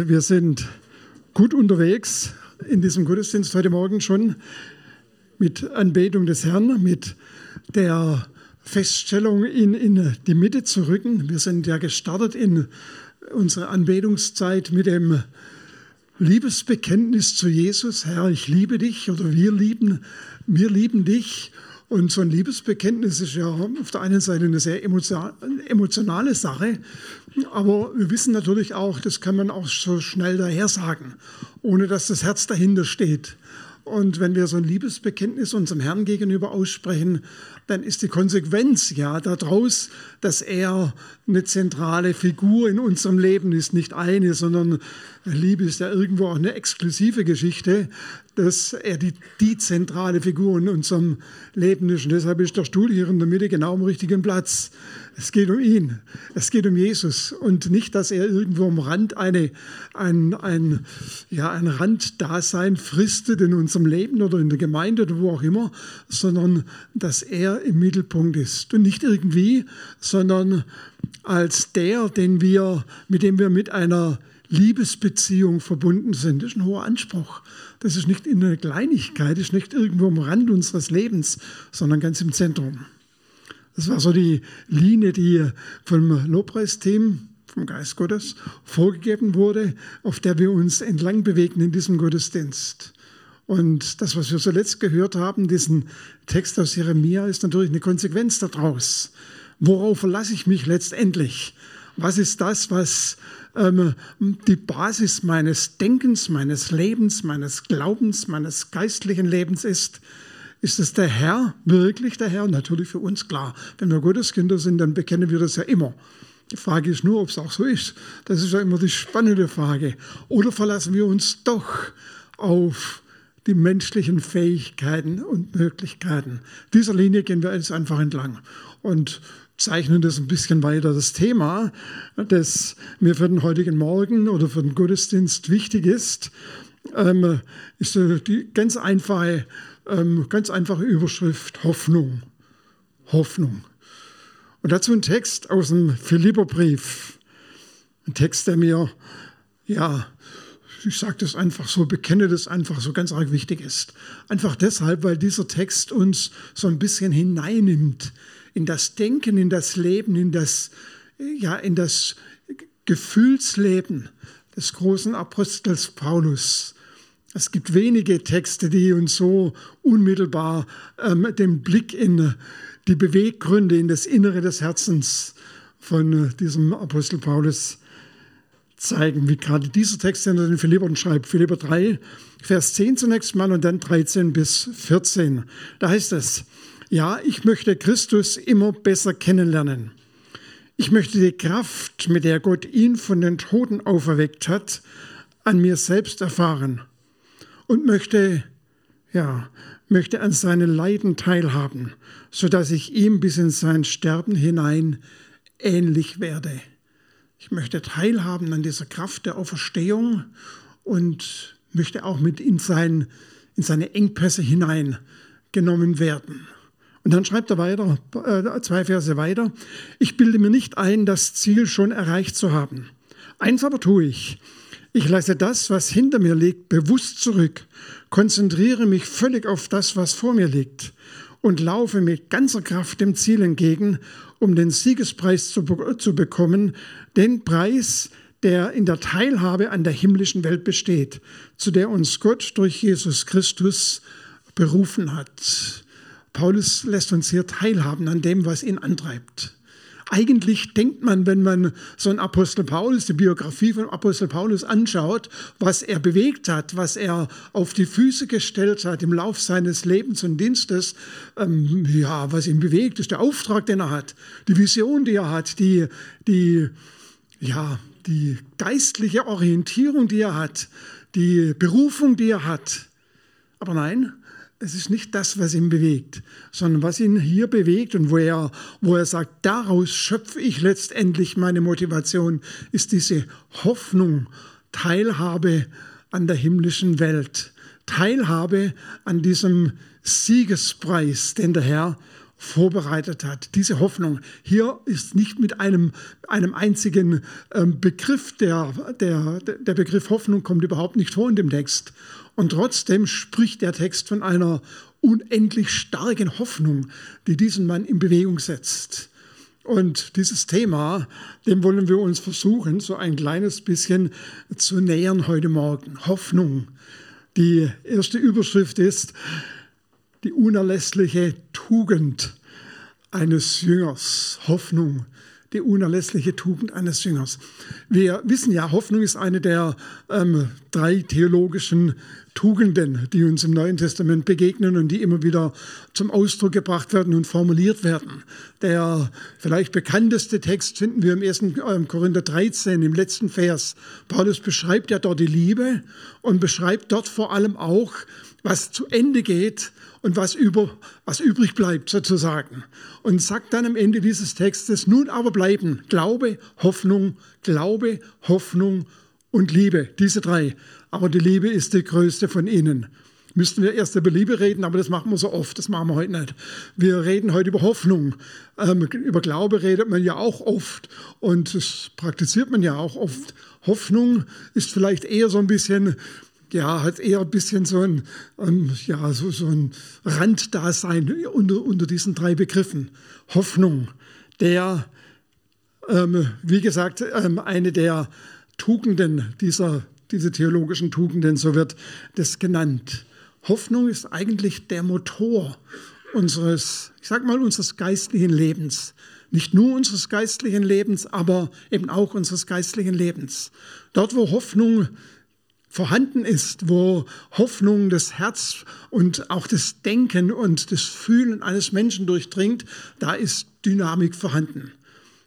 Wir sind gut unterwegs in diesem Gottesdienst heute Morgen schon mit Anbetung des Herrn, mit der Feststellung, ihn in die Mitte zu rücken. Wir sind ja gestartet in unsere Anbetungszeit mit dem Liebesbekenntnis zu Jesus. Herr, ich liebe dich oder wir lieben, wir lieben dich. Und so ein Liebesbekenntnis ist ja auf der einen Seite eine sehr emotionale Sache, aber wir wissen natürlich auch, das kann man auch so schnell daher sagen, ohne dass das Herz dahinter steht. Und wenn wir so ein Liebesbekenntnis unserem Herrn gegenüber aussprechen, dann ist die Konsequenz ja daraus, dass er eine zentrale Figur in unserem Leben ist. Nicht eine, sondern Liebe ist ja irgendwo auch eine exklusive Geschichte, dass er die, die zentrale Figur in unserem Leben ist. Und deshalb ist der Stuhl hier in der Mitte genau am richtigen Platz. Es geht um ihn, es geht um Jesus und nicht, dass er irgendwo am Rand eine, ein, ein, ja, ein Randdasein fristet in unserem Leben oder in der Gemeinde oder wo auch immer, sondern dass er im Mittelpunkt ist. Und nicht irgendwie, sondern als der, den wir, mit dem wir mit einer Liebesbeziehung verbunden sind. Das ist ein hoher Anspruch. Das ist nicht in einer Kleinigkeit, das ist nicht irgendwo am Rand unseres Lebens, sondern ganz im Zentrum. Das war so die Linie, die vom Lobpreisteam, vom Geist Gottes, vorgegeben wurde, auf der wir uns entlang bewegen in diesem Gottesdienst. Und das, was wir zuletzt gehört haben, diesen Text aus Jeremia, ist natürlich eine Konsequenz daraus. Worauf verlasse ich mich letztendlich? Was ist das, was ähm, die Basis meines Denkens, meines Lebens, meines Glaubens, meines geistlichen Lebens ist? Ist es der Herr, wirklich der Herr? Natürlich für uns klar. Wenn wir Gotteskinder sind, dann bekennen wir das ja immer. Die Frage ist nur, ob es auch so ist. Das ist ja immer die spannende Frage. Oder verlassen wir uns doch auf die menschlichen Fähigkeiten und Möglichkeiten. Dieser Linie gehen wir jetzt einfach entlang und zeichnen das ein bisschen weiter. Das Thema, das mir für den heutigen Morgen oder für den Gottesdienst wichtig ist, ähm, ist die ganz einfache ähm, ganz einfache Überschrift Hoffnung. Hoffnung. Und dazu ein Text aus dem Philipperbrief. Ein Text, der mir, ja, ich sage das einfach so, bekenne das einfach so ganz arg wichtig ist. Einfach deshalb, weil dieser Text uns so ein bisschen hineinnimmt in das Denken, in das Leben, in das, ja, in das Gefühlsleben des großen Apostels Paulus. Es gibt wenige Texte, die uns so unmittelbar ähm, den Blick in die Beweggründe, in das Innere des Herzens von äh, diesem Apostel Paulus zeigen, wie gerade dieser Text, den er den Philippern schreibt. Philipper 3, Vers 10 zunächst mal und dann 13 bis 14. Da heißt es, ja, ich möchte Christus immer besser kennenlernen. Ich möchte die Kraft, mit der Gott ihn von den Toten auferweckt hat, an mir selbst erfahren und möchte, ja, möchte an seinen Leiden teilhaben, so dass ich ihm bis in sein Sterben hinein ähnlich werde. Ich möchte teilhaben an dieser Kraft der Auferstehung und möchte auch mit in, sein, in seine Engpässe hineingenommen werden. Und dann schreibt er weiter, äh, zwei Verse weiter, ich bilde mir nicht ein, das Ziel schon erreicht zu haben. Eins aber tue ich, ich lasse das, was hinter mir liegt, bewusst zurück, konzentriere mich völlig auf das, was vor mir liegt und laufe mit ganzer Kraft dem Ziel entgegen, um den Siegespreis zu, zu bekommen, den Preis, der in der Teilhabe an der himmlischen Welt besteht, zu der uns Gott durch Jesus Christus berufen hat. Paulus lässt uns hier teilhaben an dem, was ihn antreibt. Eigentlich denkt man, wenn man so einen Apostel Paulus, die Biografie von Apostel Paulus anschaut, was er bewegt hat, was er auf die Füße gestellt hat im Lauf seines Lebens und Dienstes, ähm, ja, was ihn bewegt, ist der Auftrag, den er hat, die Vision, die er hat, die, die, ja, die geistliche Orientierung, die er hat, die Berufung, die er hat. Aber nein, es ist nicht das, was ihn bewegt, sondern was ihn hier bewegt und wo er, wo er sagt, daraus schöpfe ich letztendlich meine Motivation, ist diese Hoffnung, Teilhabe an der himmlischen Welt, Teilhabe an diesem Siegespreis, den der Herr vorbereitet hat. Diese Hoffnung. Hier ist nicht mit einem, einem einzigen ähm, Begriff, der, der, der Begriff Hoffnung kommt überhaupt nicht vor in dem Text. Und trotzdem spricht der Text von einer unendlich starken Hoffnung, die diesen Mann in Bewegung setzt. Und dieses Thema, dem wollen wir uns versuchen, so ein kleines bisschen zu nähern heute Morgen. Hoffnung. Die erste Überschrift ist die unerlässliche Tugend eines Jüngers. Hoffnung die unerlässliche Tugend eines Jüngers. Wir wissen ja, Hoffnung ist eine der ähm, drei theologischen Tugenden, die uns im Neuen Testament begegnen und die immer wieder zum Ausdruck gebracht werden und formuliert werden. Der vielleicht bekannteste Text finden wir im 1. Ähm, Korinther 13, im letzten Vers. Paulus beschreibt ja dort die Liebe und beschreibt dort vor allem auch, was zu Ende geht und was, über, was übrig bleibt sozusagen. Und sagt dann am Ende dieses Textes, nun aber bleiben Glaube, Hoffnung, Glaube, Hoffnung und Liebe, diese drei. Aber die Liebe ist die größte von ihnen. Müssten wir erst über Liebe reden, aber das machen wir so oft, das machen wir heute nicht. Wir reden heute über Hoffnung. Ähm, über Glaube redet man ja auch oft und das praktiziert man ja auch oft. Hoffnung ist vielleicht eher so ein bisschen ja, hat eher ein bisschen so ein, ähm, ja, so, so ein Randdasein unter, unter diesen drei Begriffen. Hoffnung, der, ähm, wie gesagt, ähm, eine der Tugenden dieser, diese theologischen Tugenden, so wird das genannt. Hoffnung ist eigentlich der Motor unseres, ich sag mal, unseres geistlichen Lebens. Nicht nur unseres geistlichen Lebens, aber eben auch unseres geistlichen Lebens. Dort, wo Hoffnung vorhanden ist, wo Hoffnung das Herz und auch das Denken und das Fühlen eines Menschen durchdringt, da ist Dynamik vorhanden.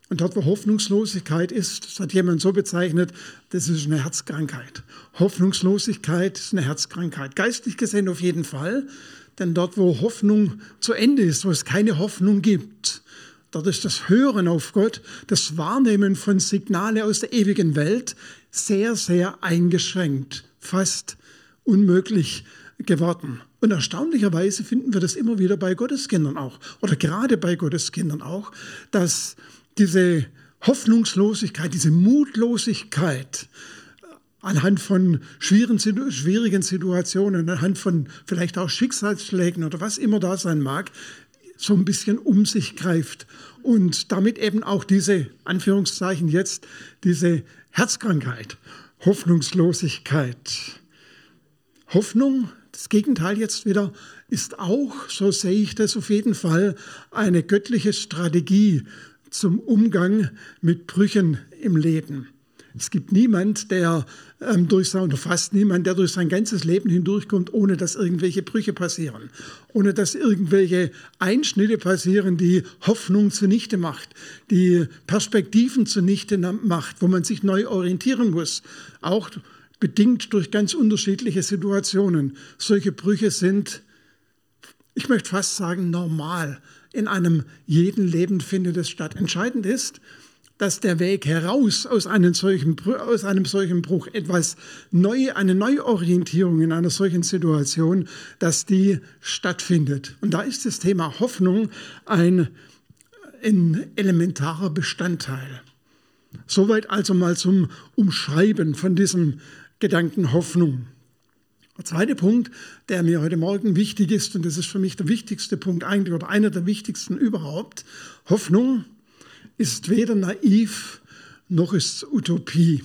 Und dort, wo Hoffnungslosigkeit ist, das hat jemand so bezeichnet, das ist eine Herzkrankheit. Hoffnungslosigkeit ist eine Herzkrankheit. Geistlich gesehen auf jeden Fall, denn dort, wo Hoffnung zu Ende ist, wo es keine Hoffnung gibt, dort ist das Hören auf Gott, das Wahrnehmen von Signale aus der ewigen Welt sehr, sehr eingeschränkt, fast unmöglich geworden. Und erstaunlicherweise finden wir das immer wieder bei Gotteskindern auch, oder gerade bei Gotteskindern auch, dass diese Hoffnungslosigkeit, diese Mutlosigkeit anhand von schwierigen Situationen, anhand von vielleicht auch Schicksalsschlägen oder was immer da sein mag, so ein bisschen um sich greift und damit eben auch diese, Anführungszeichen jetzt, diese Herzkrankheit, Hoffnungslosigkeit. Hoffnung, das Gegenteil jetzt wieder, ist auch, so sehe ich das auf jeden Fall, eine göttliche Strategie zum Umgang mit Brüchen im Leben. Es gibt niemand, der ähm, durch sein, oder fast niemand, der durch sein ganzes Leben hindurchkommt, ohne dass irgendwelche Brüche passieren, ohne dass irgendwelche Einschnitte passieren, die Hoffnung zunichte macht, die Perspektiven zunichte macht, wo man sich neu orientieren muss, auch bedingt durch ganz unterschiedliche Situationen. Solche Brüche sind, ich möchte fast sagen, normal. In einem jeden Leben findet es statt. Entscheidend ist, dass der Weg heraus aus einem solchen, aus einem solchen Bruch etwas neu, eine Neuorientierung in einer solchen Situation, dass die stattfindet. Und da ist das Thema Hoffnung ein, ein elementarer Bestandteil. Soweit also mal zum Umschreiben von diesem Gedanken Hoffnung. Der zweite Punkt, der mir heute Morgen wichtig ist, und das ist für mich der wichtigste Punkt eigentlich oder einer der wichtigsten überhaupt, Hoffnung ist weder naiv noch ist Utopie.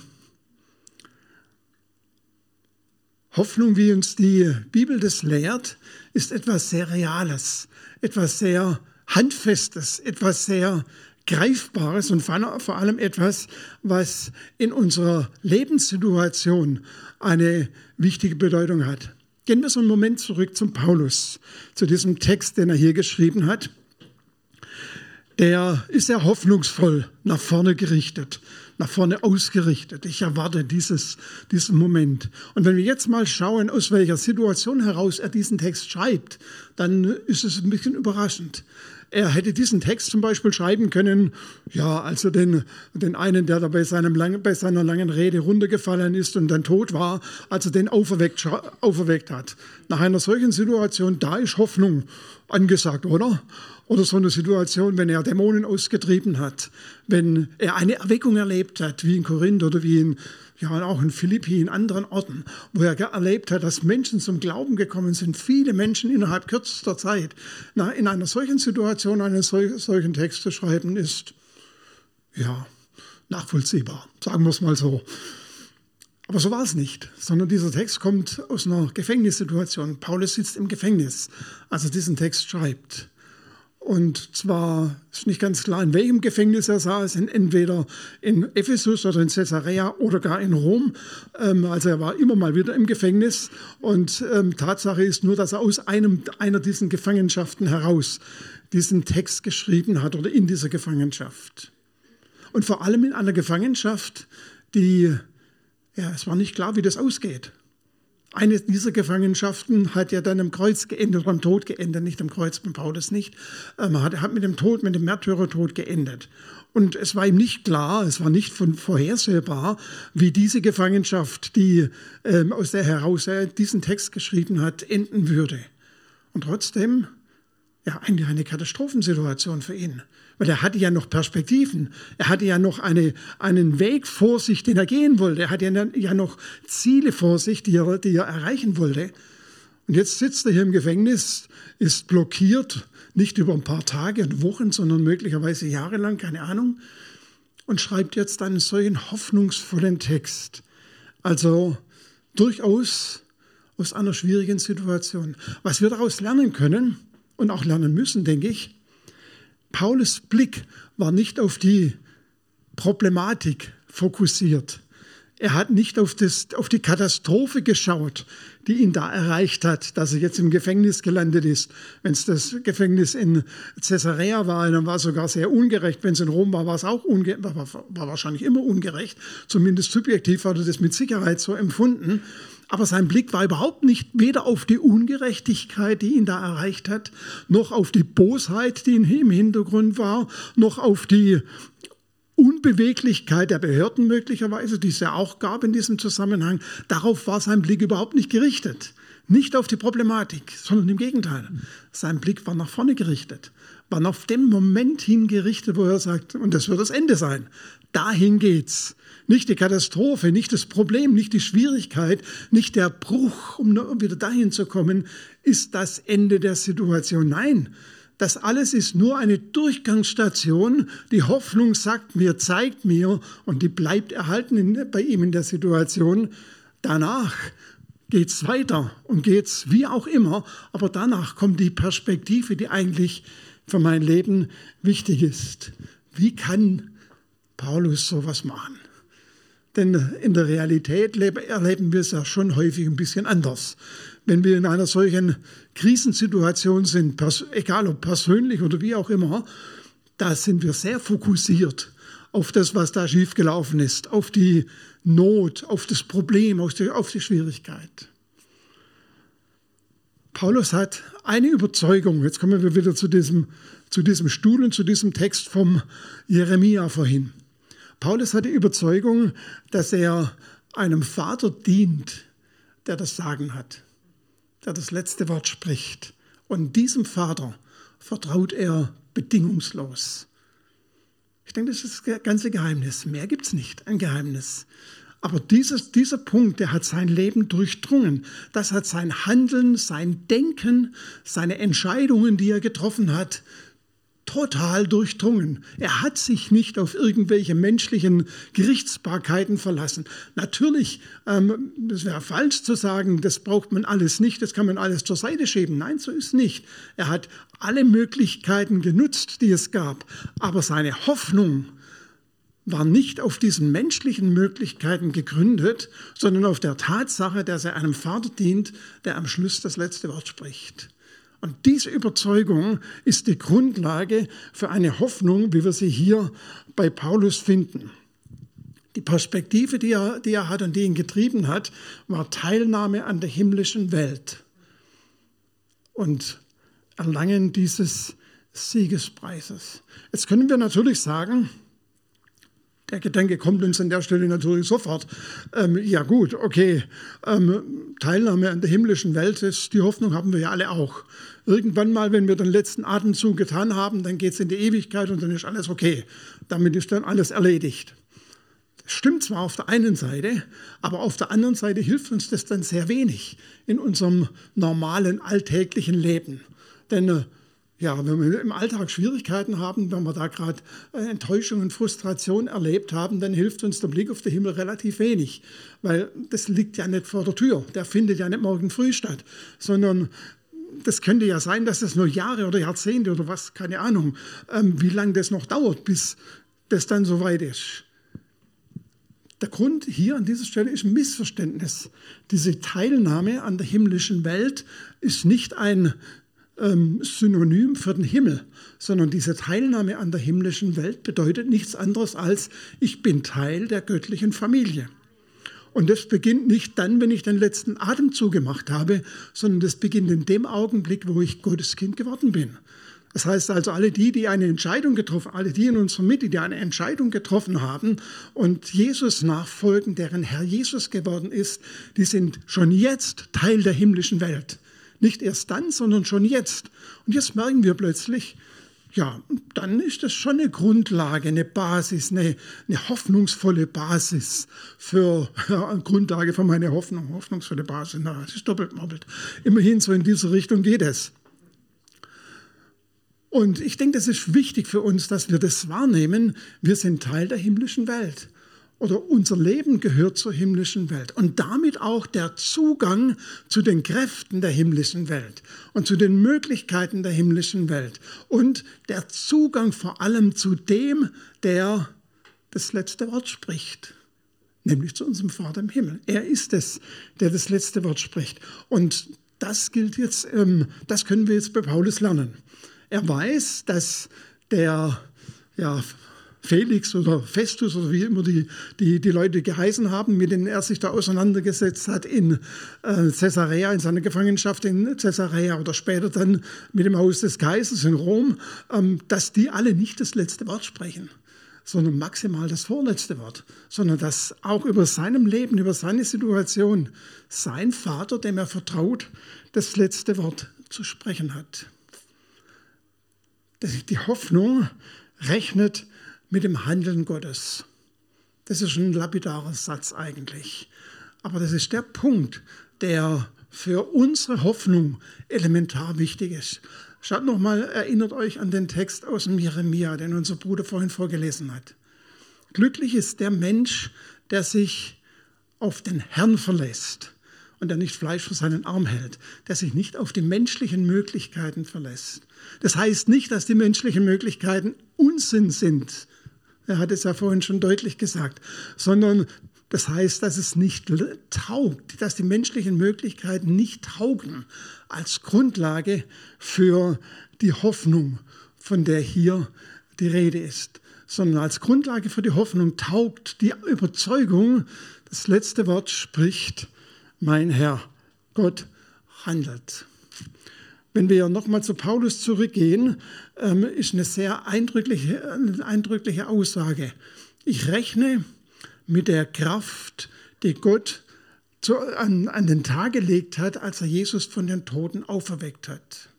Hoffnung, wie uns die Bibel das lehrt, ist etwas sehr Reales, etwas sehr Handfestes, etwas sehr Greifbares und vor allem etwas, was in unserer Lebenssituation eine wichtige Bedeutung hat. Gehen wir so einen Moment zurück zum Paulus, zu diesem Text, den er hier geschrieben hat der ist sehr hoffnungsvoll nach vorne gerichtet, nach vorne ausgerichtet. Ich erwarte dieses, diesen Moment. Und wenn wir jetzt mal schauen, aus welcher Situation heraus er diesen Text schreibt, dann ist es ein bisschen überraschend. Er hätte diesen Text zum Beispiel schreiben können, ja, also den, den einen, der da bei, seinem lang, bei seiner langen Rede runtergefallen ist und dann tot war, als er den auferweckt, auferweckt hat. Nach einer solchen Situation, da ist Hoffnung angesagt, oder? Oder so eine Situation, wenn er Dämonen ausgetrieben hat, wenn er eine Erweckung erlebt hat, wie in Korinth oder wie in ja auch in Philippi, in anderen Orten, wo er erlebt hat, dass Menschen zum Glauben gekommen sind, viele Menschen innerhalb kürzester Zeit. Na, in einer solchen Situation einen solchen Text zu schreiben, ist ja nachvollziehbar, sagen wir es mal so. Aber so war es nicht, sondern dieser Text kommt aus einer Gefängnissituation. Paulus sitzt im Gefängnis, als er diesen Text schreibt. Und zwar ist nicht ganz klar, in welchem Gefängnis er saß, entweder in Ephesus oder in Caesarea oder gar in Rom. Ähm, also er war immer mal wieder im Gefängnis. Und ähm, Tatsache ist nur, dass er aus einem, einer dieser Gefangenschaften heraus diesen Text geschrieben hat oder in dieser Gefangenschaft. Und vor allem in einer Gefangenschaft, die, ja, es war nicht klar, wie das ausgeht. Eine dieser Gefangenschaften hat ja dann am Kreuz geendet, am Tod geendet, nicht am Kreuz beim Paulus nicht. Man ähm, hat, hat mit dem Tod, mit dem Märtyrertod geendet. Und es war ihm nicht klar, es war nicht von vorhersehbar, wie diese Gefangenschaft, die ähm, aus der heraus er diesen Text geschrieben hat, enden würde. Und trotzdem, ja, eigentlich eine Katastrophensituation für ihn. Weil er hatte ja noch Perspektiven. Er hatte ja noch eine, einen Weg vor sich, den er gehen wollte. Er hatte ja noch Ziele vor sich, die er, die er erreichen wollte. Und jetzt sitzt er hier im Gefängnis, ist blockiert, nicht über ein paar Tage und Wochen, sondern möglicherweise jahrelang, keine Ahnung, und schreibt jetzt einen solchen hoffnungsvollen Text. Also durchaus aus einer schwierigen Situation. Was wir daraus lernen können und auch lernen müssen, denke ich, Paulus Blick war nicht auf die Problematik fokussiert. Er hat nicht auf, das, auf die Katastrophe geschaut, die ihn da erreicht hat, dass er jetzt im Gefängnis gelandet ist. Wenn es das Gefängnis in Caesarea war, dann war es sogar sehr ungerecht. Wenn es in Rom war, war es auch war, war wahrscheinlich immer ungerecht. Zumindest subjektiv hat er das mit Sicherheit so empfunden. Aber sein Blick war überhaupt nicht weder auf die Ungerechtigkeit, die ihn da erreicht hat, noch auf die Bosheit, die im Hintergrund war, noch auf die Unbeweglichkeit der Behörden möglicherweise, die es ja auch gab in diesem Zusammenhang. Darauf war sein Blick überhaupt nicht gerichtet. Nicht auf die Problematik, sondern im Gegenteil. Sein Blick war nach vorne gerichtet, war auf den Moment hingerichtet, wo er sagt, und das wird das Ende sein. Dahin geht's. Nicht die Katastrophe, nicht das Problem, nicht die Schwierigkeit, nicht der Bruch, um wieder dahin zu kommen, ist das Ende der Situation. Nein, das alles ist nur eine Durchgangsstation. Die Hoffnung sagt mir, zeigt mir und die bleibt erhalten in, bei ihm in der Situation. Danach geht es weiter und geht es wie auch immer, aber danach kommt die Perspektive, die eigentlich für mein Leben wichtig ist. Wie kann Paulus sowas machen? Denn in der Realität erleben wir es ja schon häufig ein bisschen anders. Wenn wir in einer solchen Krisensituation sind, egal ob persönlich oder wie auch immer, da sind wir sehr fokussiert auf das, was da schiefgelaufen ist, auf die Not, auf das Problem, auf die, auf die Schwierigkeit. Paulus hat eine Überzeugung, jetzt kommen wir wieder zu diesem, zu diesem Stuhl und zu diesem Text vom Jeremia vorhin. Paulus hat die Überzeugung, dass er einem Vater dient, der das Sagen hat, der das letzte Wort spricht. Und diesem Vater vertraut er bedingungslos. Ich denke, das ist das ganze Geheimnis. Mehr gibt es nicht, ein Geheimnis. Aber dieses, dieser Punkt, der hat sein Leben durchdrungen. Das hat sein Handeln, sein Denken, seine Entscheidungen, die er getroffen hat, total durchdrungen. Er hat sich nicht auf irgendwelche menschlichen Gerichtsbarkeiten verlassen. Natürlich, ähm, das wäre falsch zu sagen, das braucht man alles nicht, das kann man alles zur Seite schieben. Nein, so ist nicht. Er hat alle Möglichkeiten genutzt, die es gab. Aber seine Hoffnung war nicht auf diesen menschlichen Möglichkeiten gegründet, sondern auf der Tatsache, dass er einem Vater dient, der am Schluss das letzte Wort spricht. Und diese Überzeugung ist die Grundlage für eine Hoffnung, wie wir sie hier bei Paulus finden. Die Perspektive, die er, die er hat und die ihn getrieben hat, war Teilnahme an der himmlischen Welt und Erlangen dieses Siegespreises. Jetzt können wir natürlich sagen, der Gedanke kommt uns an der Stelle natürlich sofort. Ähm, ja gut, okay, ähm, Teilnahme an der himmlischen Welt, ist, die Hoffnung haben wir ja alle auch. Irgendwann mal, wenn wir den letzten Atemzug getan haben, dann geht es in die Ewigkeit und dann ist alles okay. Damit ist dann alles erledigt. Stimmt zwar auf der einen Seite, aber auf der anderen Seite hilft uns das dann sehr wenig in unserem normalen alltäglichen Leben. Denn äh, ja, wenn wir im Alltag Schwierigkeiten haben, wenn wir da gerade äh, Enttäuschung und Frustration erlebt haben, dann hilft uns der Blick auf den Himmel relativ wenig, weil das liegt ja nicht vor der Tür, der findet ja nicht morgen früh statt, sondern das könnte ja sein, dass das nur Jahre oder Jahrzehnte oder was, keine Ahnung, ähm, wie lange das noch dauert, bis das dann soweit ist. Der Grund hier an dieser Stelle ist ein Missverständnis. Diese Teilnahme an der himmlischen Welt ist nicht ein ähm, Synonym für den Himmel, sondern diese Teilnahme an der himmlischen Welt bedeutet nichts anderes als, ich bin Teil der göttlichen Familie. Und das beginnt nicht dann, wenn ich den letzten Atemzug gemacht habe, sondern das beginnt in dem Augenblick, wo ich Gottes Kind geworden bin. Das heißt also, alle die, die eine Entscheidung getroffen, alle die in unserer Mitte, die eine Entscheidung getroffen haben und Jesus nachfolgen, deren Herr Jesus geworden ist, die sind schon jetzt Teil der himmlischen Welt. Nicht erst dann, sondern schon jetzt. Und jetzt merken wir plötzlich, ja, dann ist das schon eine Grundlage, eine Basis, eine, eine hoffnungsvolle Basis für ja, Grundlage für meine Hoffnung. Hoffnungsvolle Basis, na, das ist doppelt moppelt. Immerhin so in diese Richtung geht es. Und ich denke, das ist wichtig für uns, dass wir das wahrnehmen. Wir sind Teil der himmlischen Welt oder unser Leben gehört zur himmlischen Welt und damit auch der Zugang zu den Kräften der himmlischen Welt und zu den Möglichkeiten der himmlischen Welt und der Zugang vor allem zu dem, der das letzte Wort spricht, nämlich zu unserem Vater im Himmel. Er ist es, der das letzte Wort spricht. Und das gilt jetzt, ähm, das können wir jetzt bei Paulus lernen. Er weiß, dass der ja, Felix oder Festus oder wie immer die, die, die Leute geheißen haben, mit denen er sich da auseinandergesetzt hat in äh, Caesarea, in seiner Gefangenschaft in Caesarea oder später dann mit dem Haus des Kaisers in Rom, ähm, dass die alle nicht das letzte Wort sprechen sondern maximal das vorletzte Wort, sondern dass auch über seinem Leben, über seine Situation sein Vater, dem er vertraut, das letzte Wort zu sprechen hat. Die Hoffnung rechnet mit dem Handeln Gottes. Das ist ein lapidarer Satz eigentlich. Aber das ist der Punkt, der für unsere Hoffnung elementar wichtig ist. Schaut nochmal, erinnert euch an den Text aus dem Jeremia, den unser Bruder vorhin vorgelesen hat. Glücklich ist der Mensch, der sich auf den Herrn verlässt und der nicht Fleisch für seinen Arm hält, der sich nicht auf die menschlichen Möglichkeiten verlässt. Das heißt nicht, dass die menschlichen Möglichkeiten Unsinn sind, er hat es ja vorhin schon deutlich gesagt, sondern das heißt, dass es nicht taugt, dass die menschlichen Möglichkeiten nicht taugen als Grundlage für die Hoffnung, von der hier die Rede ist, sondern als Grundlage für die Hoffnung taugt die Überzeugung, das letzte Wort spricht, mein Herr, Gott handelt. Wenn wir nochmal zu Paulus zurückgehen, ähm, ist eine sehr eindrückliche, eine eindrückliche Aussage. Ich rechne mit der Kraft, die Gott zu, an, an den Tag gelegt hat, als er Jesus von den Toten auferweckt hat.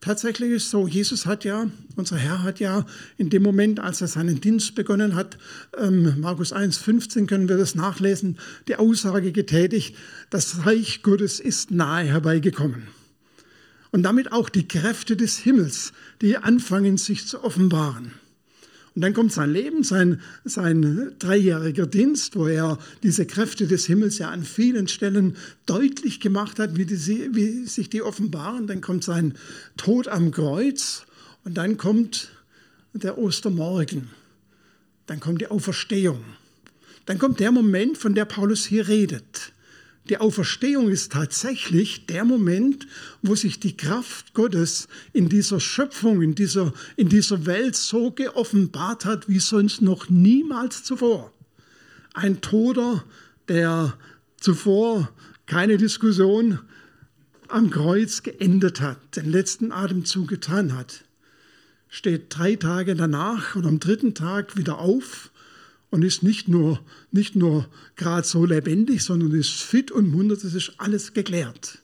Tatsächlich ist so, Jesus hat ja, unser Herr hat ja in dem Moment, als er seinen Dienst begonnen hat, ähm, Markus 1, 15 können wir das nachlesen, die Aussage getätigt, das Reich Gottes ist nahe herbeigekommen und damit auch die Kräfte des Himmels, die anfangen sich zu offenbaren. Und dann kommt sein Leben, sein, sein dreijähriger Dienst, wo er diese Kräfte des Himmels ja an vielen Stellen deutlich gemacht hat, wie, die, wie sich die offenbaren. Dann kommt sein Tod am Kreuz und dann kommt der Ostermorgen. Dann kommt die Auferstehung. Dann kommt der Moment, von der Paulus hier redet. Die Auferstehung ist tatsächlich der Moment, wo sich die Kraft Gottes in dieser Schöpfung, in dieser, in dieser Welt so geoffenbart hat wie sonst noch niemals zuvor. Ein Toter, der zuvor keine Diskussion am Kreuz geendet hat, den letzten Atemzug getan hat. steht drei Tage danach oder am dritten Tag wieder auf und ist nicht nur, nicht nur gerade so lebendig, sondern ist fit und munter, das ist alles geklärt.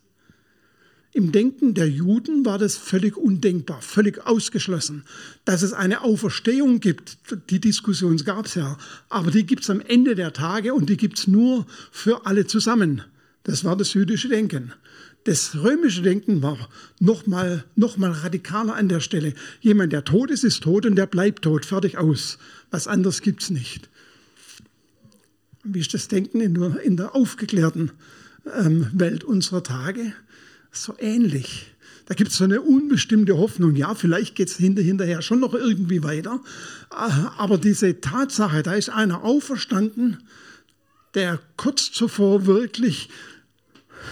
Im Denken der Juden war das völlig undenkbar, völlig ausgeschlossen. Dass es eine Auferstehung gibt, die Diskussion gab es ja, aber die gibt es am Ende der Tage und die gibt es nur für alle zusammen. Das war das jüdische Denken. Das römische Denken war noch mal, noch mal radikaler an der Stelle. Jemand, der tot ist, ist tot und der bleibt tot, fertig aus. Was anderes gibt es nicht. Wie ist das Denken in der, in der aufgeklärten ähm, Welt unserer Tage? so ähnlich. Da gibt es so eine unbestimmte Hoffnung. Ja, vielleicht geht es hinterher schon noch irgendwie weiter. Aber diese Tatsache, da ist einer auferstanden, der kurz zuvor wirklich,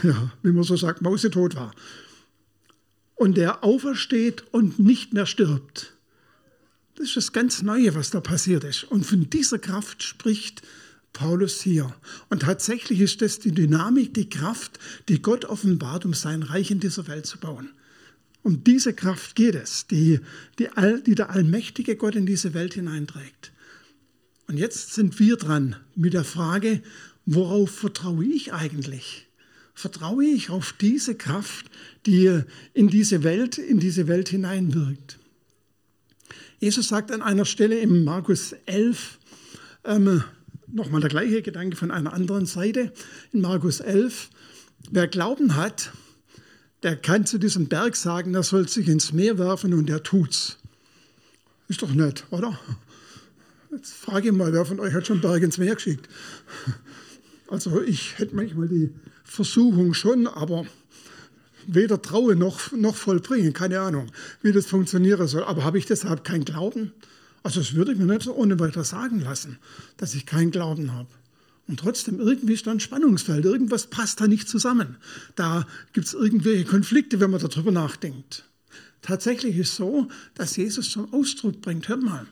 ja, wie man so sagt, mausetot war. Und der aufersteht und nicht mehr stirbt. Das ist das ganz Neue, was da passiert ist. Und von dieser Kraft spricht Paulus hier. Und tatsächlich ist das die Dynamik, die Kraft, die Gott offenbart, um sein Reich in dieser Welt zu bauen. Um diese Kraft geht es, die, die, all, die der allmächtige Gott in diese Welt hineinträgt. Und jetzt sind wir dran mit der Frage, worauf vertraue ich eigentlich? Vertraue ich auf diese Kraft, die in diese Welt, in diese Welt hineinwirkt? Jesus sagt an einer Stelle im Markus 11, ähm, nochmal der gleiche Gedanke von einer anderen Seite. In Markus 11, wer Glauben hat, der kann zu diesem Berg sagen, er soll sich ins Meer werfen und der tut's. Ist doch nett, oder? Jetzt frage ich mal, wer von euch hat schon Berg ins Meer geschickt? Also ich hätte manchmal die Versuchung schon, aber weder traue noch, noch vollbringen, keine Ahnung, wie das funktionieren soll. Aber habe ich deshalb keinen Glauben? Also das würde ich mir nicht so ohne weiter sagen lassen, dass ich keinen Glauben habe. Und trotzdem, irgendwie ist da ein Spannungsfeld, irgendwas passt da nicht zusammen. Da gibt es irgendwelche Konflikte, wenn man darüber nachdenkt. Tatsächlich ist so, dass Jesus zum Ausdruck bringt, hört mal,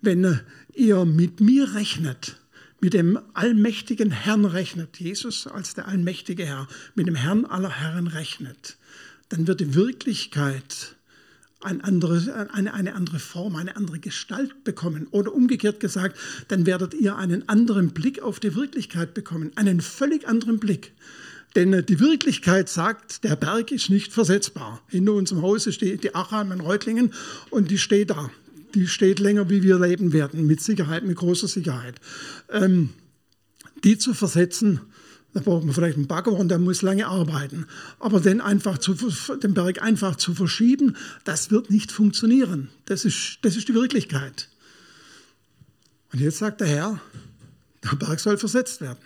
wenn ihr mit mir rechnet, mit dem allmächtigen Herrn rechnet, Jesus als der allmächtige Herr, mit dem Herrn aller Herren rechnet, dann wird die Wirklichkeit ein andere, eine, eine andere Form, eine andere Gestalt bekommen. Oder umgekehrt gesagt, dann werdet ihr einen anderen Blick auf die Wirklichkeit bekommen, einen völlig anderen Blick. Denn die Wirklichkeit sagt, der Berg ist nicht versetzbar. Hinter unserem Haus steht die Acha in Reutlingen und die steht da. Die steht länger, wie wir leben werden, mit Sicherheit, mit großer Sicherheit. Ähm, die zu versetzen, da braucht man vielleicht einen Bagger und der muss lange arbeiten. Aber den, einfach zu, den Berg einfach zu verschieben, das wird nicht funktionieren. Das ist, das ist die Wirklichkeit. Und jetzt sagt der Herr, der Berg soll versetzt werden.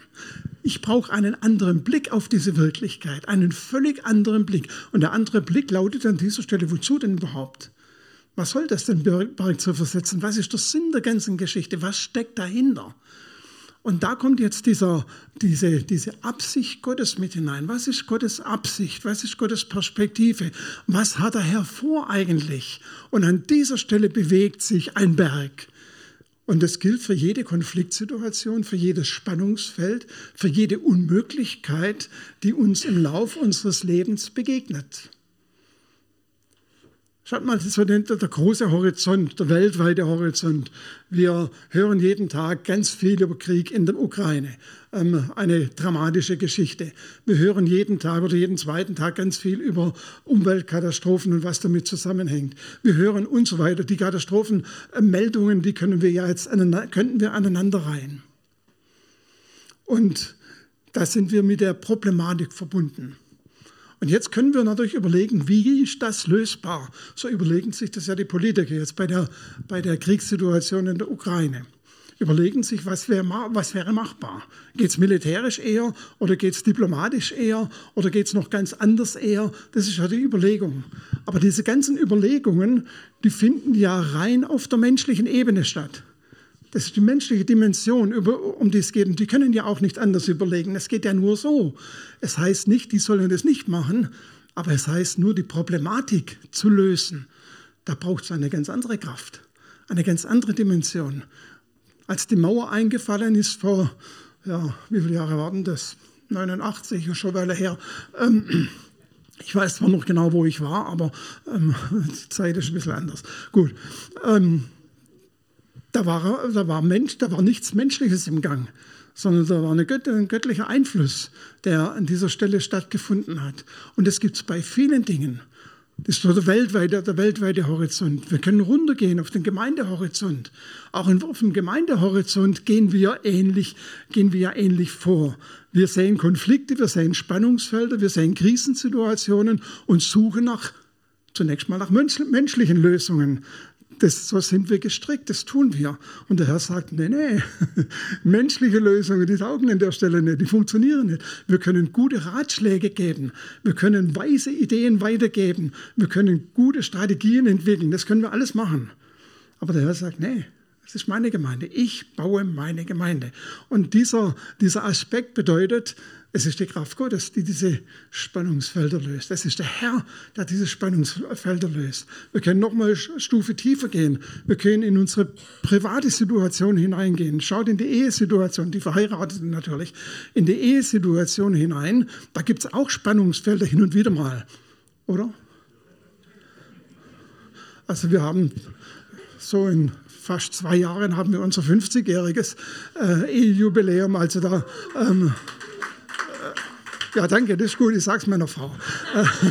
Ich brauche einen anderen Blick auf diese Wirklichkeit, einen völlig anderen Blick. Und der andere Blick lautet an dieser Stelle, wozu denn überhaupt? Was soll das denn, Berg zu versetzen? Was ist der Sinn der ganzen Geschichte? Was steckt dahinter? Und da kommt jetzt dieser, diese, diese Absicht Gottes mit hinein. Was ist Gottes Absicht? Was ist Gottes Perspektive? Was hat er hervor eigentlich? Und an dieser Stelle bewegt sich ein Berg. Und das gilt für jede Konfliktsituation, für jedes Spannungsfeld, für jede Unmöglichkeit, die uns im Lauf unseres Lebens begegnet. Schaut mal, so der, der große Horizont, der weltweite Horizont. Wir hören jeden Tag ganz viel über Krieg in der Ukraine, ähm, eine dramatische Geschichte. Wir hören jeden Tag oder jeden zweiten Tag ganz viel über Umweltkatastrophen und was damit zusammenhängt. Wir hören und so weiter. Die Katastrophenmeldungen, die können wir ja jetzt könnten wir aneinander reihen. Und da sind wir mit der Problematik verbunden. Und jetzt können wir natürlich überlegen, wie ist das lösbar? So überlegen sich das ja die Politiker jetzt bei der, bei der Kriegssituation in der Ukraine. Überlegen sich, was wäre, was wäre machbar? Geht es militärisch eher oder geht es diplomatisch eher oder geht es noch ganz anders eher? Das ist ja die Überlegung. Aber diese ganzen Überlegungen, die finden ja rein auf der menschlichen Ebene statt. Das ist die menschliche Dimension, um die es geht. Und die können ja auch nicht anders überlegen. Es geht ja nur so. Es heißt nicht, die sollen das nicht machen, aber es heißt nur, die Problematik zu lösen. Da braucht es eine ganz andere Kraft, eine ganz andere Dimension. Als die Mauer eingefallen ist vor, ja, wie viele Jahre waren das? 89, schon Weile her. Ähm, Ich weiß zwar noch genau, wo ich war, aber ähm, die Zeit ist ein bisschen anders. Gut. Ähm, da war, da, war Mensch, da war nichts Menschliches im Gang, sondern da war eine Gött ein göttlicher Einfluss, der an dieser Stelle stattgefunden hat. Und das gibt es bei vielen Dingen. Das ist der weltweite, der weltweite Horizont. Wir können runtergehen auf den Gemeindehorizont. Auch auf dem Gemeindehorizont gehen wir ähnlich, gehen wir ähnlich vor. Wir sehen Konflikte, wir sehen Spannungsfelder, wir sehen Krisensituationen und suchen nach, zunächst mal nach menschlichen Lösungen. Das, so sind wir gestrickt, das tun wir. Und der Herr sagt, nee, nee, menschliche Lösungen, die taugen an der Stelle nicht, die funktionieren nicht. Wir können gute Ratschläge geben, wir können weise Ideen weitergeben, wir können gute Strategien entwickeln, das können wir alles machen. Aber der Herr sagt, nee, das ist meine Gemeinde, ich baue meine Gemeinde. Und dieser, dieser Aspekt bedeutet, es ist die Kraft Gottes, die diese Spannungsfelder löst. Es ist der Herr, der diese Spannungsfelder löst. Wir können noch mal eine Stufe tiefer gehen. Wir können in unsere private Situation hineingehen. Schaut in die Ehesituation, die Verheirateten natürlich, in die Ehesituation hinein. Da gibt es auch Spannungsfelder hin und wieder mal, oder? Also wir haben so in fast zwei Jahren haben wir unser 50-jähriges äh, Ehejubiläum. Also da ähm, ja, danke, das ist gut, ich sage es meiner Frau.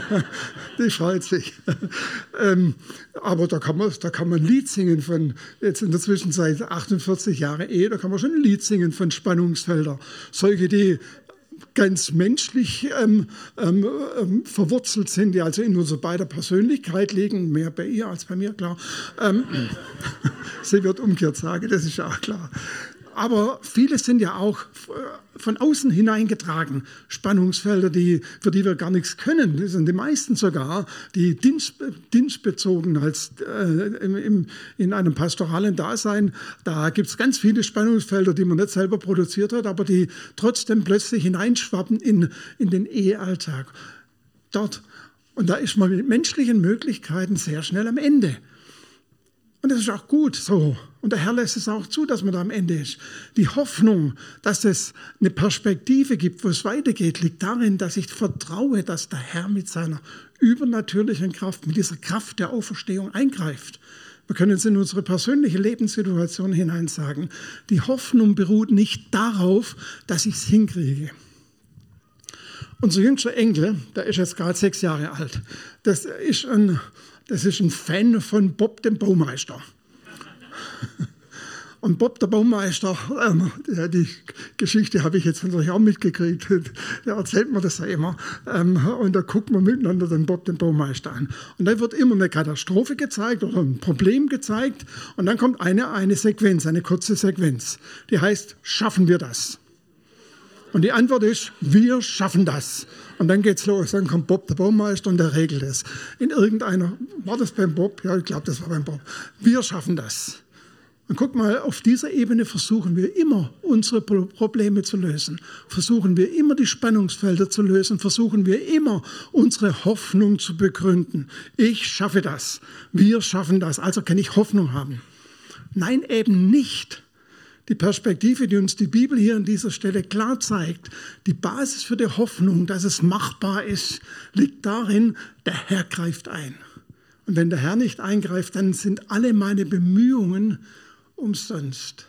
Die freut sich. Ähm, aber da kann, man, da kann man ein Lied singen von, jetzt in der Zwischenzeit 48 Jahre Ehe, da kann man schon ein Lied singen von Spannungsfelder. Solche, die ganz menschlich ähm, ähm, ähm, verwurzelt sind, die also in unserer beider Persönlichkeit liegen, mehr bei ihr als bei mir, klar. Ähm, sie wird umgekehrt sagen, das ist ja auch klar aber viele sind ja auch äh, von außen hineingetragen. Spannungsfelder, die, für die wir gar nichts können. Das sind die meisten sogar, die Dienst, dienstbezogen als äh, im, in einem pastoralen Dasein. Da gibt es ganz viele Spannungsfelder, die man nicht selber produziert hat, aber die trotzdem plötzlich hineinschwappen in, in den Ehealltag. Dort. Und da ist man mit menschlichen Möglichkeiten sehr schnell am Ende. Und das ist auch gut so. Und der Herr lässt es auch zu, dass man da am Ende ist. Die Hoffnung, dass es eine Perspektive gibt, wo es weitergeht, liegt darin, dass ich vertraue, dass der Herr mit seiner übernatürlichen Kraft, mit dieser Kraft der Auferstehung eingreift. Wir können es in unsere persönliche Lebenssituation hinein sagen. Die Hoffnung beruht nicht darauf, dass ich es hinkriege. Unser jüngster Enkel, der ist jetzt gerade sechs Jahre alt, das ist ein das ist ein Fan von Bob dem Baumeister. Und Bob der Baumeister, ähm, die Geschichte habe ich jetzt natürlich auch mitgekriegt, der erzählt mir das ja immer. Ähm, und da guckt man miteinander den Bob den Baumeister an. Und da wird immer eine Katastrophe gezeigt oder ein Problem gezeigt. Und dann kommt eine, eine Sequenz, eine kurze Sequenz. Die heißt, schaffen wir das? Und die Antwort ist, wir schaffen das. Und dann geht's los. Dann kommt Bob, der Baumeister, und der regelt es. In irgendeiner, war das beim Bob? Ja, ich glaube, das war beim Bob. Wir schaffen das. Und guck mal, auf dieser Ebene versuchen wir immer, unsere Probleme zu lösen. Versuchen wir immer, die Spannungsfelder zu lösen. Versuchen wir immer, unsere Hoffnung zu begründen. Ich schaffe das. Wir schaffen das. Also kann ich Hoffnung haben. Nein, eben nicht. Die Perspektive, die uns die Bibel hier an dieser Stelle klar zeigt, die Basis für die Hoffnung, dass es machbar ist, liegt darin, der Herr greift ein. Und wenn der Herr nicht eingreift, dann sind alle meine Bemühungen umsonst.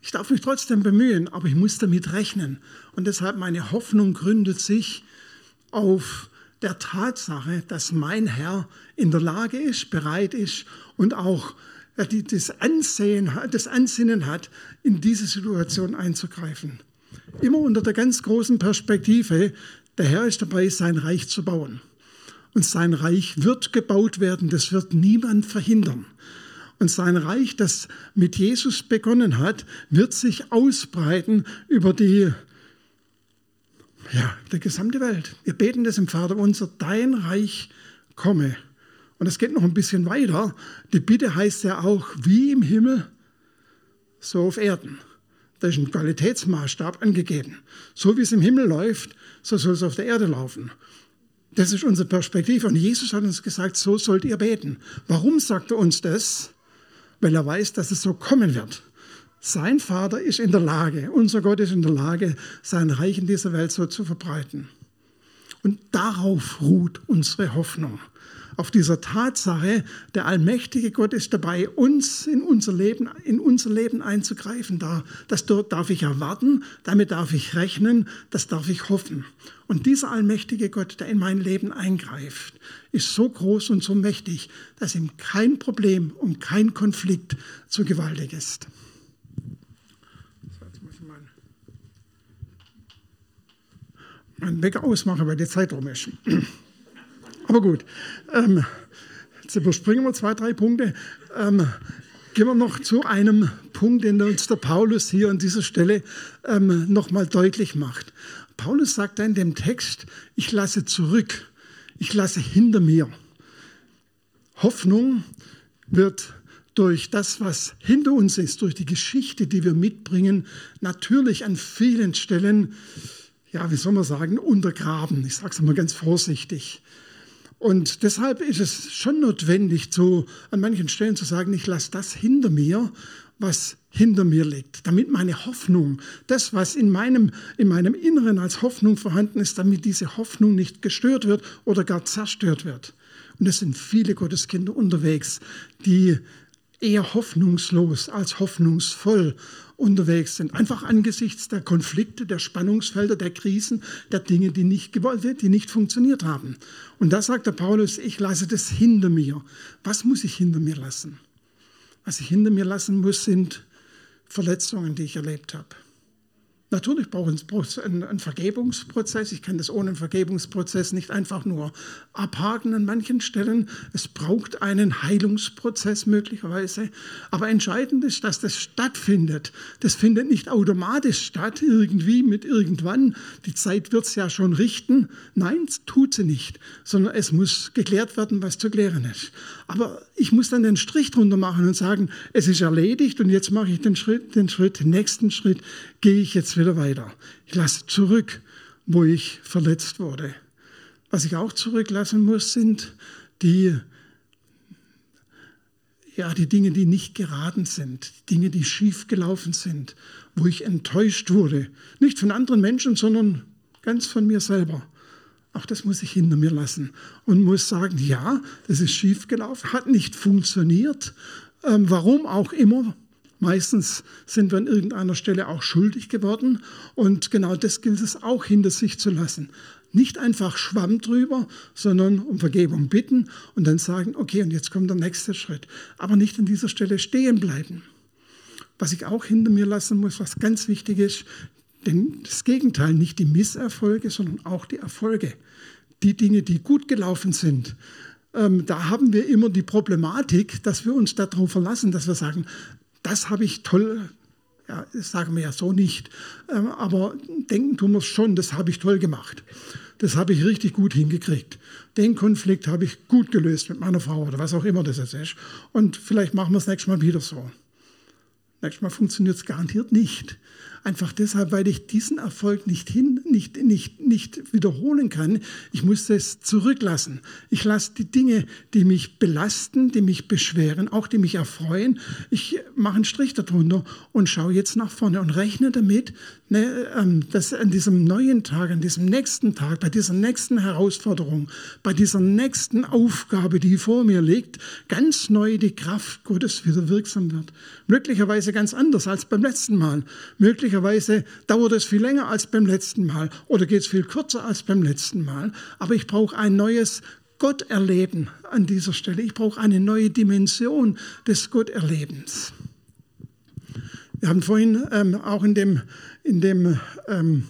Ich darf mich trotzdem bemühen, aber ich muss damit rechnen. Und deshalb meine Hoffnung gründet sich auf der Tatsache, dass mein Herr in der Lage ist, bereit ist und auch die das, Ansehen, das Ansinnen hat, in diese Situation einzugreifen. Immer unter der ganz großen Perspektive, der Herr ist dabei, sein Reich zu bauen. Und sein Reich wird gebaut werden, das wird niemand verhindern. Und sein Reich, das mit Jesus begonnen hat, wird sich ausbreiten über die, ja, die gesamte Welt. Wir beten das im Vater unser, dein Reich komme. Und es geht noch ein bisschen weiter. Die Bitte heißt ja auch, wie im Himmel, so auf Erden. Da ist ein Qualitätsmaßstab angegeben. So wie es im Himmel läuft, so soll es auf der Erde laufen. Das ist unsere Perspektive. Und Jesus hat uns gesagt, so sollt ihr beten. Warum sagt er uns das? Weil er weiß, dass es so kommen wird. Sein Vater ist in der Lage, unser Gott ist in der Lage, sein Reich in dieser Welt so zu verbreiten. Und darauf ruht unsere Hoffnung auf dieser Tatsache, der allmächtige Gott ist dabei, uns in unser Leben, in unser Leben einzugreifen. Das darf ich erwarten, damit darf ich rechnen, das darf ich hoffen. Und dieser allmächtige Gott, der in mein Leben eingreift, ist so groß und so mächtig, dass ihm kein Problem und kein Konflikt zu gewaltig ist. meinen Wecker ausmachen, weil die Zeit rum ist. Aber gut, ähm, jetzt überspringen wir zwei, drei Punkte. Ähm, gehen wir noch zu einem Punkt, den uns der Paulus hier an dieser Stelle ähm, nochmal deutlich macht. Paulus sagt da in dem Text, ich lasse zurück, ich lasse hinter mir. Hoffnung wird durch das, was hinter uns ist, durch die Geschichte, die wir mitbringen, natürlich an vielen Stellen, ja, wie soll man sagen, untergraben. Ich sage es mal ganz vorsichtig. Und deshalb ist es schon notwendig, zu, an manchen Stellen zu sagen, ich lasse das hinter mir, was hinter mir liegt, damit meine Hoffnung, das, was in meinem, in meinem Inneren als Hoffnung vorhanden ist, damit diese Hoffnung nicht gestört wird oder gar zerstört wird. Und es sind viele Gotteskinder unterwegs, die eher hoffnungslos als hoffnungsvoll unterwegs sind. Einfach angesichts der Konflikte, der Spannungsfelder, der Krisen, der Dinge, die nicht gewollt, die nicht funktioniert haben. Und da sagt der Paulus, ich lasse das hinter mir. Was muss ich hinter mir lassen? Was ich hinter mir lassen muss, sind Verletzungen, die ich erlebt habe. Natürlich braucht es einen, Vergebungsprozess. Ich kann das ohne einen Vergebungsprozess nicht einfach nur abhaken an manchen Stellen. Es braucht einen Heilungsprozess möglicherweise. Aber entscheidend ist, dass das stattfindet. Das findet nicht automatisch statt, irgendwie mit irgendwann. Die Zeit wird es ja schon richten. Nein, tut sie nicht, sondern es muss geklärt werden, was zu klären ist. Aber ich muss dann den Strich drunter machen und sagen, es ist erledigt und jetzt mache ich den Schritt, den Schritt, den nächsten Schritt gehe ich jetzt wieder weiter. Ich lasse zurück, wo ich verletzt wurde. Was ich auch zurücklassen muss, sind die, ja, die Dinge, die nicht geraten sind, die Dinge, die schief gelaufen sind, wo ich enttäuscht wurde. Nicht von anderen Menschen, sondern ganz von mir selber. Auch das muss ich hinter mir lassen und muss sagen, ja, das ist schief gelaufen, hat nicht funktioniert, ähm, warum auch immer. Meistens sind wir an irgendeiner Stelle auch schuldig geworden und genau das gilt es auch hinter sich zu lassen. Nicht einfach Schwamm drüber, sondern um Vergebung bitten und dann sagen, okay, und jetzt kommt der nächste Schritt. Aber nicht an dieser Stelle stehen bleiben. Was ich auch hinter mir lassen muss, was ganz wichtig ist, denn das Gegenteil, nicht die Misserfolge, sondern auch die Erfolge. Die Dinge, die gut gelaufen sind, ähm, da haben wir immer die Problematik, dass wir uns darauf verlassen, dass wir sagen, das habe ich toll, ja, das sagen wir ja so nicht, ähm, aber denken tun wir es schon, das habe ich toll gemacht. Das habe ich richtig gut hingekriegt. Den Konflikt habe ich gut gelöst mit meiner Frau oder was auch immer das jetzt ist. Und vielleicht machen wir es nächstes Mal wieder so. Nächstes Mal funktioniert es garantiert nicht. Einfach deshalb, weil ich diesen Erfolg nicht, hin, nicht, nicht, nicht wiederholen kann. Ich muss es zurücklassen. Ich lasse die Dinge, die mich belasten, die mich beschweren, auch die mich erfreuen, ich mache einen Strich darunter und schaue jetzt nach vorne und rechne damit, ne, ähm, dass an diesem neuen Tag, an diesem nächsten Tag, bei dieser nächsten Herausforderung, bei dieser nächsten Aufgabe, die vor mir liegt, ganz neu die Kraft Gottes wieder wirksam wird. Möglicherweise ganz anders als beim letzten Mal. Möglicherweise möglicherweise dauert es viel länger als beim letzten Mal oder geht es viel kürzer als beim letzten Mal. Aber ich brauche ein neues Gotterleben an dieser Stelle. Ich brauche eine neue Dimension des Gotterlebens. Wir haben vorhin ähm, auch in dem, in dem ähm,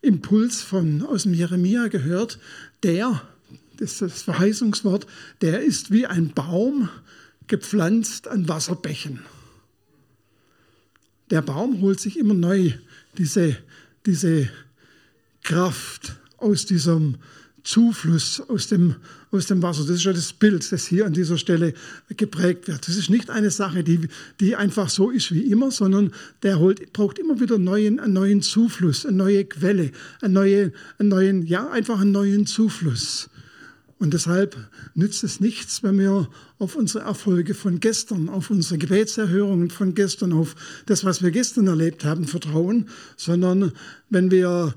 Impuls von, aus dem Jeremia gehört, der, das ist das Verheißungswort, der ist wie ein Baum gepflanzt an Wasserbächen der Baum holt sich immer neu diese, diese Kraft aus diesem Zufluss aus dem, aus dem Wasser. Das ist ja das Bild, das hier an dieser Stelle geprägt wird. Das ist nicht eine Sache, die, die einfach so ist wie immer, sondern der holt, braucht immer wieder neuen, einen neuen Zufluss, eine neue Quelle, einen neuen, einen neuen, ja, einfach einen neuen Zufluss. Und deshalb nützt es nichts, wenn wir auf unsere Erfolge von gestern, auf unsere Gebetserhörungen von gestern, auf das, was wir gestern erlebt haben, vertrauen, sondern wenn wir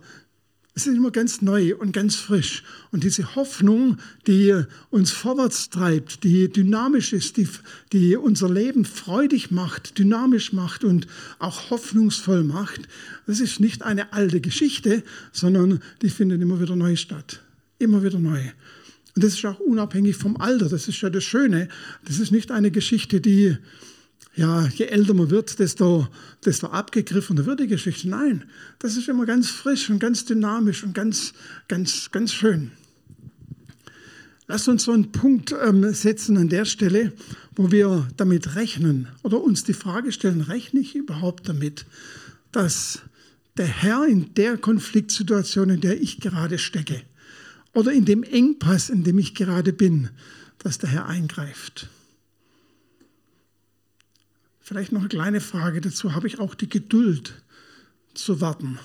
Es ist immer ganz neu und ganz frisch. Und diese Hoffnung, die uns vorwärts treibt, die dynamisch ist, die, die unser Leben freudig macht, dynamisch macht und auch hoffnungsvoll macht, das ist nicht eine alte Geschichte, sondern die findet immer wieder neu statt. Immer wieder neu. Und das ist auch unabhängig vom Alter. Das ist ja das Schöne. Das ist nicht eine Geschichte, die ja, je älter man wird, desto, desto abgegriffener wird die Geschichte. Nein, das ist immer ganz frisch und ganz dynamisch und ganz, ganz, ganz schön. Lasst uns so einen Punkt ähm, setzen an der Stelle, wo wir damit rechnen oder uns die Frage stellen, rechne ich überhaupt damit, dass der Herr in der Konfliktsituation, in der ich gerade stecke, oder in dem Engpass, in dem ich gerade bin, dass der Herr eingreift. Vielleicht noch eine kleine Frage dazu. Habe ich auch die Geduld zu warten,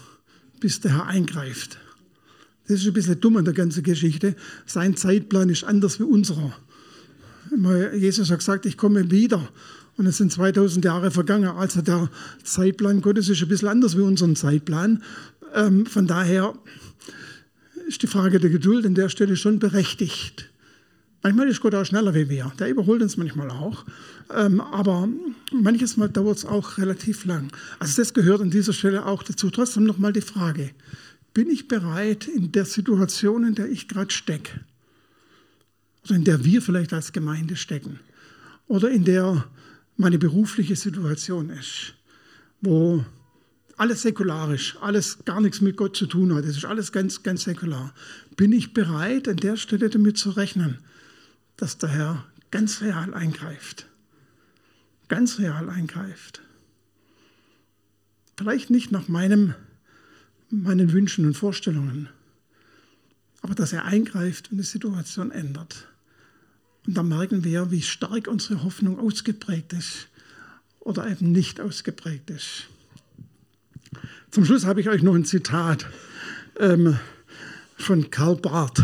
bis der Herr eingreift? Das ist ein bisschen dumm in der ganzen Geschichte. Sein Zeitplan ist anders wie unserer. Jesus hat gesagt, ich komme wieder. Und es sind 2000 Jahre vergangen. Also der Zeitplan Gottes ist ein bisschen anders wie unseren Zeitplan. Ähm, von daher ist die Frage der Geduld an der Stelle schon berechtigt. Manchmal ist Gott auch schneller wie wir. Der überholt uns manchmal auch. Ähm, aber manches Mal dauert es auch relativ lang. Also das gehört an dieser Stelle auch dazu. Trotzdem nochmal die Frage, bin ich bereit in der Situation, in der ich gerade stecke, oder in der wir vielleicht als Gemeinde stecken, oder in der meine berufliche Situation ist, wo alles säkularisch, alles gar nichts mit Gott zu tun hat, es ist alles ganz, ganz säkular. Bin ich bereit, an der Stelle damit zu rechnen, dass der Herr ganz real eingreift? ganz real eingreift. Vielleicht nicht nach meinem, meinen Wünschen und Vorstellungen, aber dass er eingreift und die Situation ändert. Und dann merken wir, wie stark unsere Hoffnung ausgeprägt ist oder eben nicht ausgeprägt ist. Zum Schluss habe ich euch noch ein Zitat. Ähm, von Karl Barth.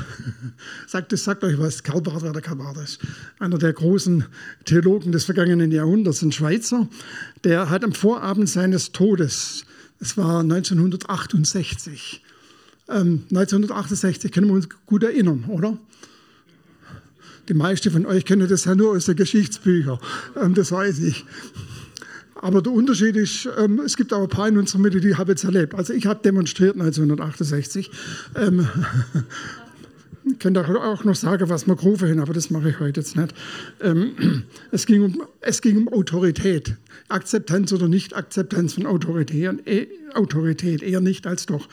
Sagt, das sagt euch was. Karl Barth, wer der Karl Barth ist. Einer der großen Theologen des vergangenen Jahrhunderts, ein Schweizer, der hat am Vorabend seines Todes, es war 1968, ähm, 1968 können wir uns gut erinnern, oder? Die meisten von euch kennen das ja nur aus den Geschichtsbüchern, ähm, das weiß ich. Aber der Unterschied ist, ähm, es gibt auch ein paar in unserer Mitte, die haben es erlebt. Also ich habe demonstriert 1968. Ähm, ich könnte auch noch sagen, was wir gerufen haben, aber das mache ich heute jetzt nicht. Ähm, es, ging um, es ging um Autorität. Akzeptanz oder Nicht-Akzeptanz von Autorität, äh, Autorität, eher nicht als doch.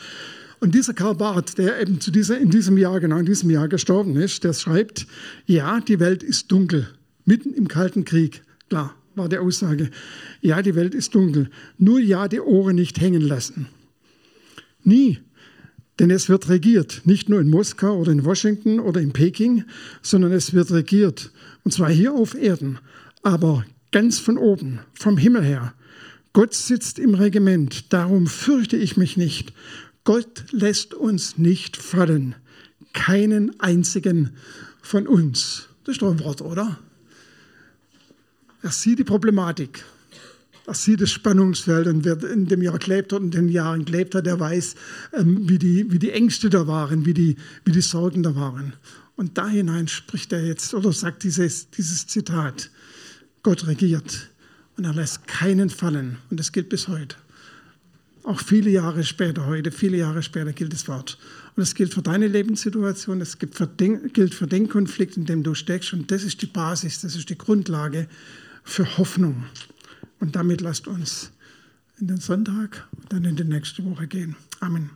Und dieser Karl Barth, der eben zu dieser, in diesem Jahr, genau in diesem Jahr gestorben ist, der schreibt, ja, die Welt ist dunkel, mitten im Kalten Krieg, klar war die Aussage. Ja, die Welt ist dunkel. Nur ja, die Ohren nicht hängen lassen. Nie. Denn es wird regiert, nicht nur in Moskau oder in Washington oder in Peking, sondern es wird regiert. Und zwar hier auf Erden, aber ganz von oben, vom Himmel her. Gott sitzt im Regiment, darum fürchte ich mich nicht. Gott lässt uns nicht fallen. Keinen einzigen von uns. Das ist doch ein Wort, oder? Er sieht die Problematik. Er sieht das Spannungsfeld und wer in dem Jahr gelebt hat und in den Jahren gelebt hat, der weiß, ähm, wie die, wie die Ängste da waren, wie die, wie die Sorgen da waren. Und da hinein spricht er jetzt oder sagt dieses, dieses Zitat, Gott regiert und er lässt keinen fallen. Und das gilt bis heute. Auch viele Jahre später, heute, viele Jahre später gilt das Wort. Und es gilt für deine Lebenssituation, den, gilt für den Konflikt, in dem du steckst. Und das ist die Basis, das ist die Grundlage für Hoffnung. Und damit lasst uns in den Sonntag und dann in die nächste Woche gehen. Amen.